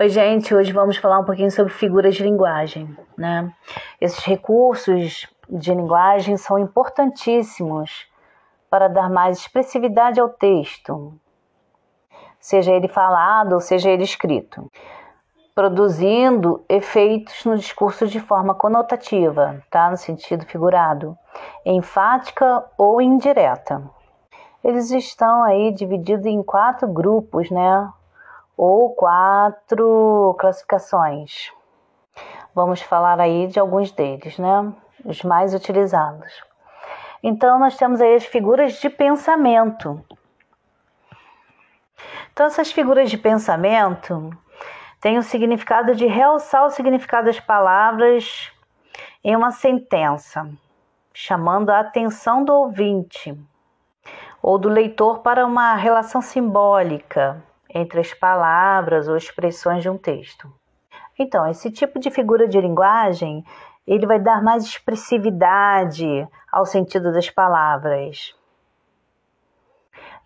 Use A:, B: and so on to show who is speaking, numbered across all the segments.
A: Oi, gente, hoje vamos falar um pouquinho sobre figuras de linguagem, né? Esses recursos de linguagem são importantíssimos para dar mais expressividade ao texto, seja ele falado ou seja ele escrito, produzindo efeitos no discurso de forma conotativa, tá? No sentido figurado, enfática ou indireta. Eles estão aí divididos em quatro grupos, né? Ou quatro classificações. Vamos falar aí de alguns deles, né? Os mais utilizados. Então, nós temos aí as figuras de pensamento. Então, essas figuras de pensamento têm o significado de realçar o significado das palavras em uma sentença, chamando a atenção do ouvinte ou do leitor para uma relação simbólica entre as palavras ou expressões de um texto. Então, esse tipo de figura de linguagem, ele vai dar mais expressividade ao sentido das palavras.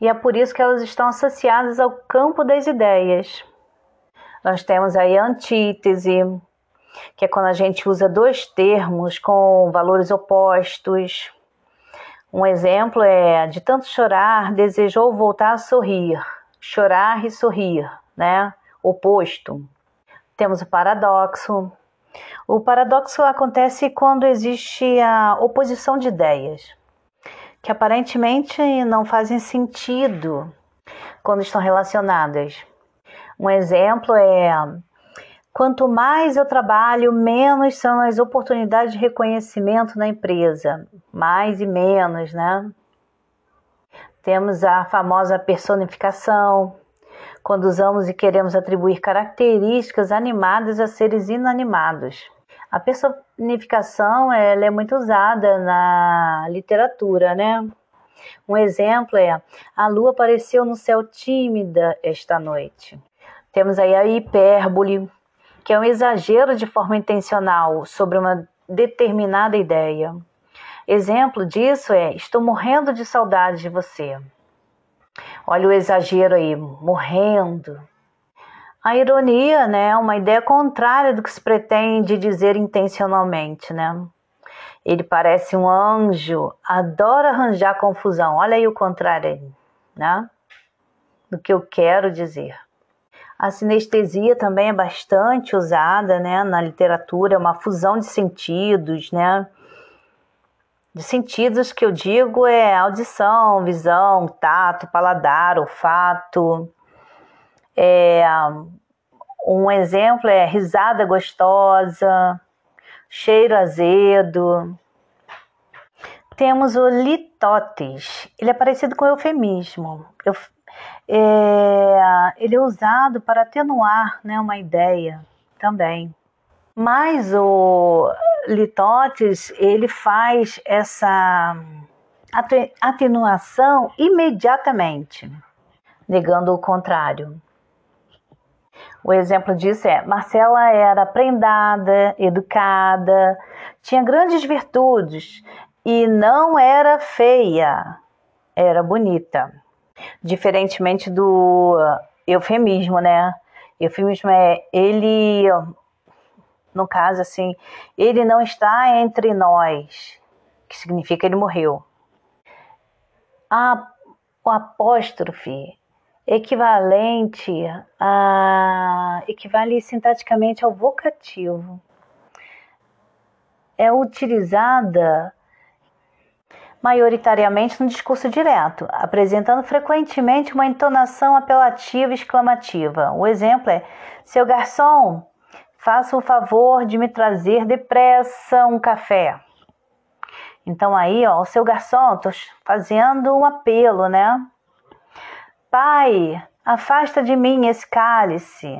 A: E é por isso que elas estão associadas ao campo das ideias. Nós temos aí a antítese, que é quando a gente usa dois termos com valores opostos. Um exemplo é: de tanto chorar, desejou voltar a sorrir chorar e sorrir, né? Oposto. Temos o paradoxo. O paradoxo acontece quando existe a oposição de ideias, que aparentemente não fazem sentido quando estão relacionadas. Um exemplo é: quanto mais eu trabalho, menos são as oportunidades de reconhecimento na empresa. Mais e menos, né? Temos a famosa personificação, quando usamos e queremos atribuir características animadas a seres inanimados. A personificação ela é muito usada na literatura, né? Um exemplo é: a lua apareceu no céu tímida esta noite. Temos aí a hipérbole, que é um exagero de forma intencional sobre uma determinada ideia. Exemplo disso é: estou morrendo de saudade de você. Olha o exagero aí, morrendo. A ironia, né, é uma ideia contrária do que se pretende dizer intencionalmente, né? Ele parece um anjo, adora arranjar confusão. Olha aí o contrário né? Do que eu quero dizer. A sinestesia também é bastante usada, né, na literatura, é uma fusão de sentidos, né? De sentidos que eu digo é audição, visão, tato, paladar, olfato. É, um exemplo é risada gostosa, cheiro azedo. Temos o litotes. Ele é parecido com o eufemismo. Eu, é, ele é usado para atenuar né, uma ideia também. Mas o litotes, ele faz essa atenuação imediatamente, negando o contrário. O exemplo disso é: Marcela era prendada, educada, tinha grandes virtudes e não era feia, era bonita. Diferentemente do eufemismo, né? Eufemismo é ele no caso, assim, ele não está entre nós, que significa ele morreu. A, o apóstrofe equivalente a equivale sintaticamente ao vocativo. É utilizada maioritariamente no discurso direto, apresentando frequentemente uma entonação apelativa exclamativa. O exemplo é: seu garçom, faça o favor de me trazer depressa um café. Então aí, ó, o seu garçom, tô fazendo um apelo, né? Pai, afasta de mim esse cálice.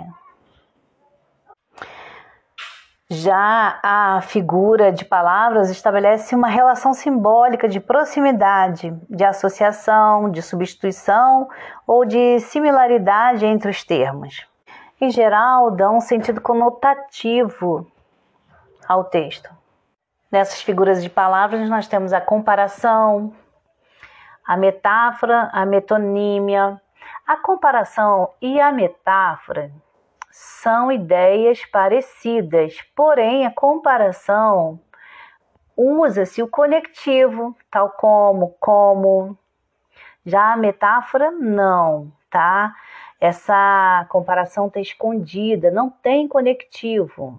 A: Já a figura de palavras estabelece uma relação simbólica de proximidade, de associação, de substituição ou de similaridade entre os termos em geral, dão um sentido conotativo ao texto. Nessas figuras de palavras, nós temos a comparação, a metáfora, a metonímia. A comparação e a metáfora são ideias parecidas, porém a comparação usa-se o conectivo, tal como, como. Já a metáfora, não, tá? Essa comparação está escondida, não tem conectivo.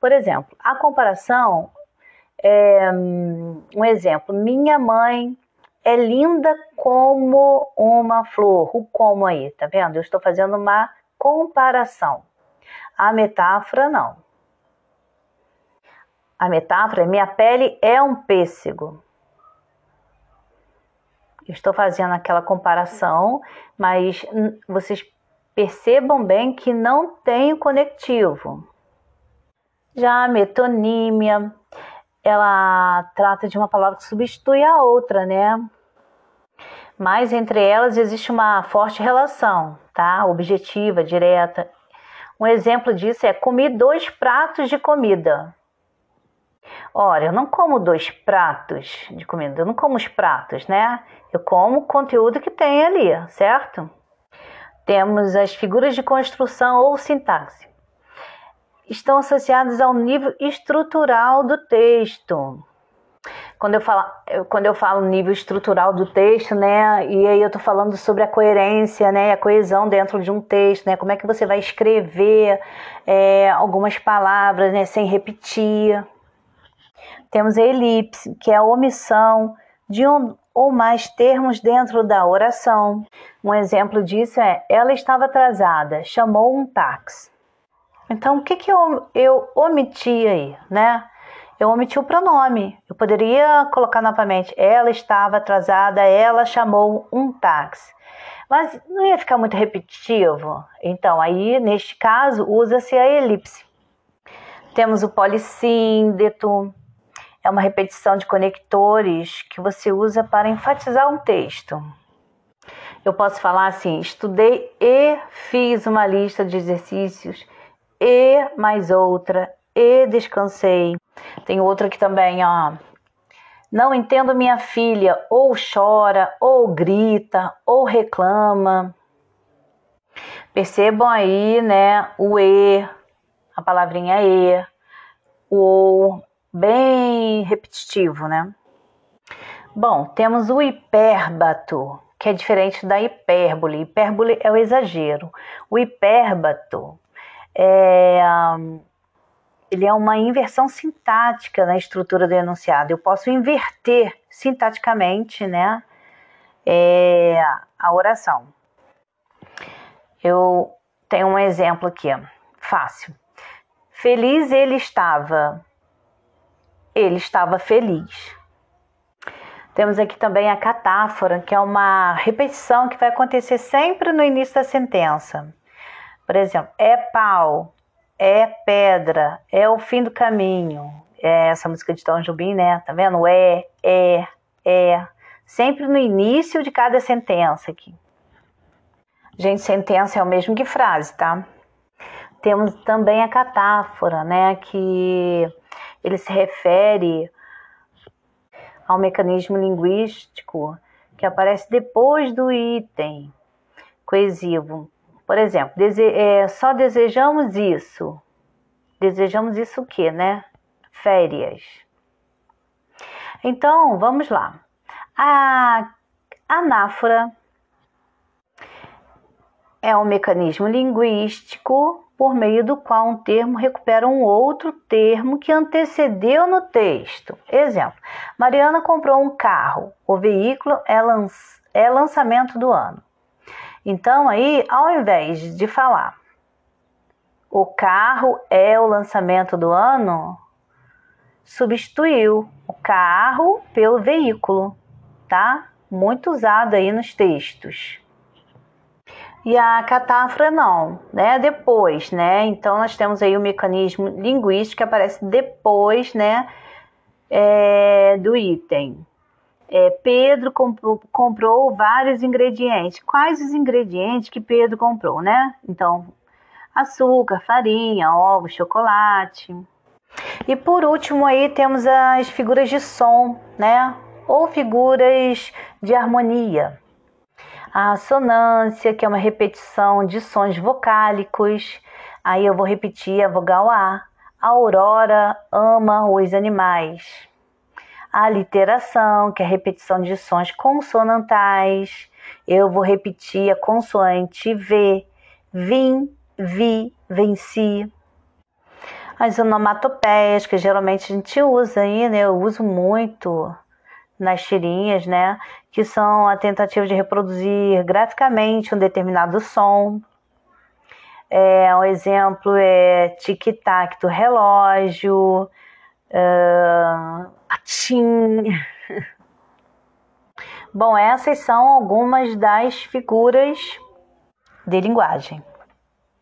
A: Por exemplo, a comparação é um exemplo. Minha mãe é linda como uma flor. O como aí, tá vendo? Eu estou fazendo uma comparação. A metáfora não. A metáfora é minha pele é um pêssego. Eu estou fazendo aquela comparação, mas vocês percebam bem que não tem o conectivo. Já a metonímia, ela trata de uma palavra que substitui a outra, né? Mas entre elas existe uma forte relação, tá? Objetiva, direta. Um exemplo disso é comi dois pratos de comida. Ora, eu não como dois pratos de comida, eu não como os pratos, né? Eu como o conteúdo que tem ali, certo? Temos as figuras de construção ou sintaxe. Estão associadas ao nível estrutural do texto. Quando eu, falo, quando eu falo nível estrutural do texto, né, e aí eu estou falando sobre a coerência, né, a coesão dentro de um texto, né, como é que você vai escrever é, algumas palavras, né, sem repetir. Temos a elipse, que é a omissão de um ou mais termos dentro da oração. Um exemplo disso é: ela estava atrasada, chamou um táxi. Então, o que, que eu, eu omiti aí, né? Eu omiti o pronome. Eu poderia colocar novamente: ela estava atrasada, ela chamou um táxi. Mas não ia ficar muito repetitivo. Então, aí, neste caso, usa-se a elipse. Temos o polissíndeto, é uma repetição de conectores que você usa para enfatizar um texto. Eu posso falar assim: estudei e fiz uma lista de exercícios, e mais outra, e descansei. Tem outra aqui também, ó. Não entendo minha filha, ou chora, ou grita, ou reclama. Percebam aí, né, o e, a palavrinha e, o ou, bem repetitivo, né? Bom, temos o hipérbato, que é diferente da hipérbole. Hipérbole é o exagero. O hipérbato é, ele é uma inversão sintática na estrutura do enunciado. Eu posso inverter sintaticamente, né, é, a oração. Eu tenho um exemplo aqui, fácil. Feliz ele estava ele estava feliz. Temos aqui também a catáfora, que é uma repetição que vai acontecer sempre no início da sentença. Por exemplo, é pau, é pedra, é o fim do caminho. É essa música de Tom Jobim, né? Tá vendo? É, é, é. Sempre no início de cada sentença aqui. Gente, sentença é o mesmo que frase, tá? Temos também a catáfora, né? Que ele se refere ao mecanismo linguístico que aparece depois do item coesivo. Por exemplo, dese é, só desejamos isso. Desejamos isso o quê, né? Férias. Então, vamos lá. A anáfora é um mecanismo linguístico por meio do qual um termo recupera um outro termo que antecedeu no texto. Exemplo: Mariana comprou um carro. O veículo é, lan é lançamento do ano. Então, aí, ao invés de falar o carro é o lançamento do ano, substituiu o carro pelo veículo, tá? Muito usado aí nos textos. E a catáfora não, né? Depois, né? Então nós temos aí o mecanismo linguístico que aparece depois, né? É, do item. É, Pedro comprou, comprou vários ingredientes. Quais os ingredientes que Pedro comprou, né? Então, açúcar, farinha, ovos, chocolate. E por último aí temos as figuras de som, né? Ou figuras de harmonia a assonância, que é uma repetição de sons vocálicos, Aí eu vou repetir a vogal A. A Aurora ama os animais. A literação, que é a repetição de sons consonantais. Eu vou repetir a consoante V. Vim, vi, venci. As onomatopeias, que geralmente a gente usa aí, né? Eu uso muito nas tirinhas, né? Que são a tentativa de reproduzir graficamente um determinado som. É, um exemplo é tic-tac do relógio, uh, atim. Bom, essas são algumas das figuras de linguagem.